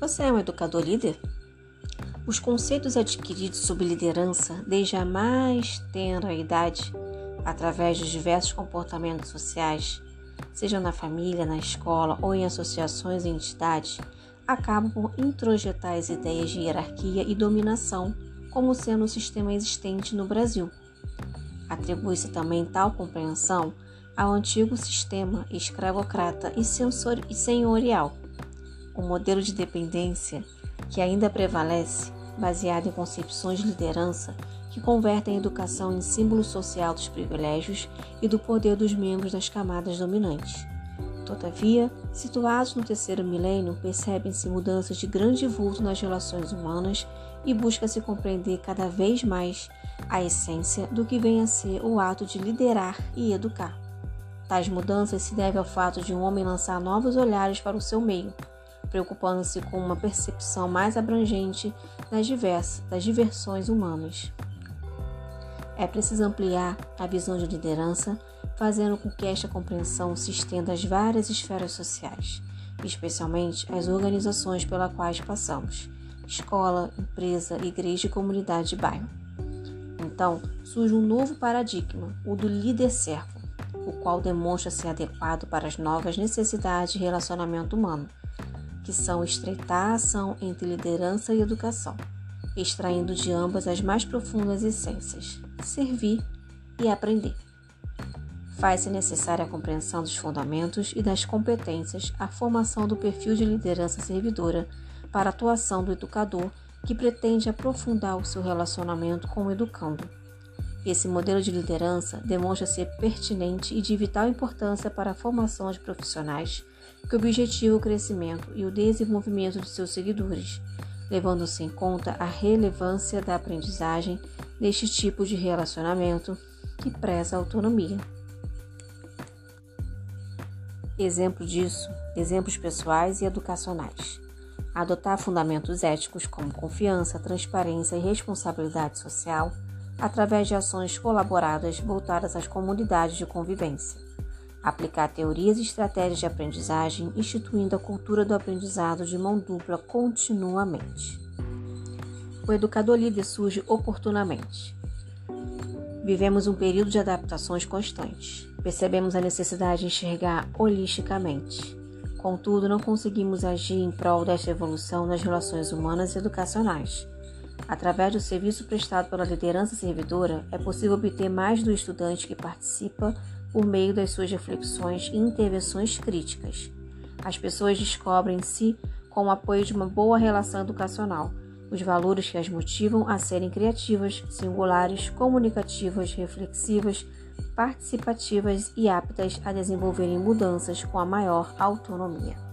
Você é um educador líder? Os conceitos adquiridos sobre liderança desde a mais tenra idade, através dos diversos comportamentos sociais, seja na família, na escola ou em associações e entidades, acabam por introjetar as ideias de hierarquia e dominação como sendo o sistema existente no Brasil. Atribui-se também tal compreensão ao antigo sistema escravocrata e senhorial o modelo de dependência que ainda prevalece, baseado em concepções de liderança que convertem a educação em símbolo social dos privilégios e do poder dos membros das camadas dominantes. Todavia, situados no terceiro milênio, percebem-se mudanças de grande vulto nas relações humanas e busca-se compreender cada vez mais a essência do que vem a ser o ato de liderar e educar. Tais mudanças se devem ao fato de um homem lançar novos olhares para o seu meio, preocupando-se com uma percepção mais abrangente das, diversas, das diversões humanas. É preciso ampliar a visão de liderança, fazendo com que esta compreensão se estenda às várias esferas sociais, especialmente às organizações pelas quais passamos escola, empresa, igreja e comunidade de bairro. Então, surge um novo paradigma, o do líder-servo, o qual demonstra ser adequado para as novas necessidades de relacionamento humano, que são estreitar a ação entre liderança e educação, extraindo de ambas as mais profundas essências, servir e aprender. Faz-se necessária a compreensão dos fundamentos e das competências, a formação do perfil de liderança servidora para a atuação do educador que pretende aprofundar o seu relacionamento com o educando. Esse modelo de liderança demonstra ser pertinente e de vital importância para a formação de profissionais que objetiva o crescimento e o desenvolvimento de seus seguidores, levando-se em conta a relevância da aprendizagem neste tipo de relacionamento que preza a autonomia. Exemplo disso, exemplos pessoais e educacionais. Adotar fundamentos éticos como confiança, transparência e responsabilidade social através de ações colaboradas voltadas às comunidades de convivência aplicar teorias e estratégias de aprendizagem, instituindo a cultura do aprendizado de mão dupla continuamente. O educador líder surge oportunamente. Vivemos um período de adaptações constantes. Percebemos a necessidade de enxergar holisticamente. Contudo, não conseguimos agir em prol desta evolução nas relações humanas e educacionais. Através do serviço prestado pela liderança servidora, é possível obter mais do estudante que participa por meio das suas reflexões e intervenções críticas. As pessoas descobrem-se com o apoio de uma boa relação educacional, os valores que as motivam a serem criativas, singulares, comunicativas, reflexivas, participativas e aptas a desenvolverem mudanças com a maior autonomia.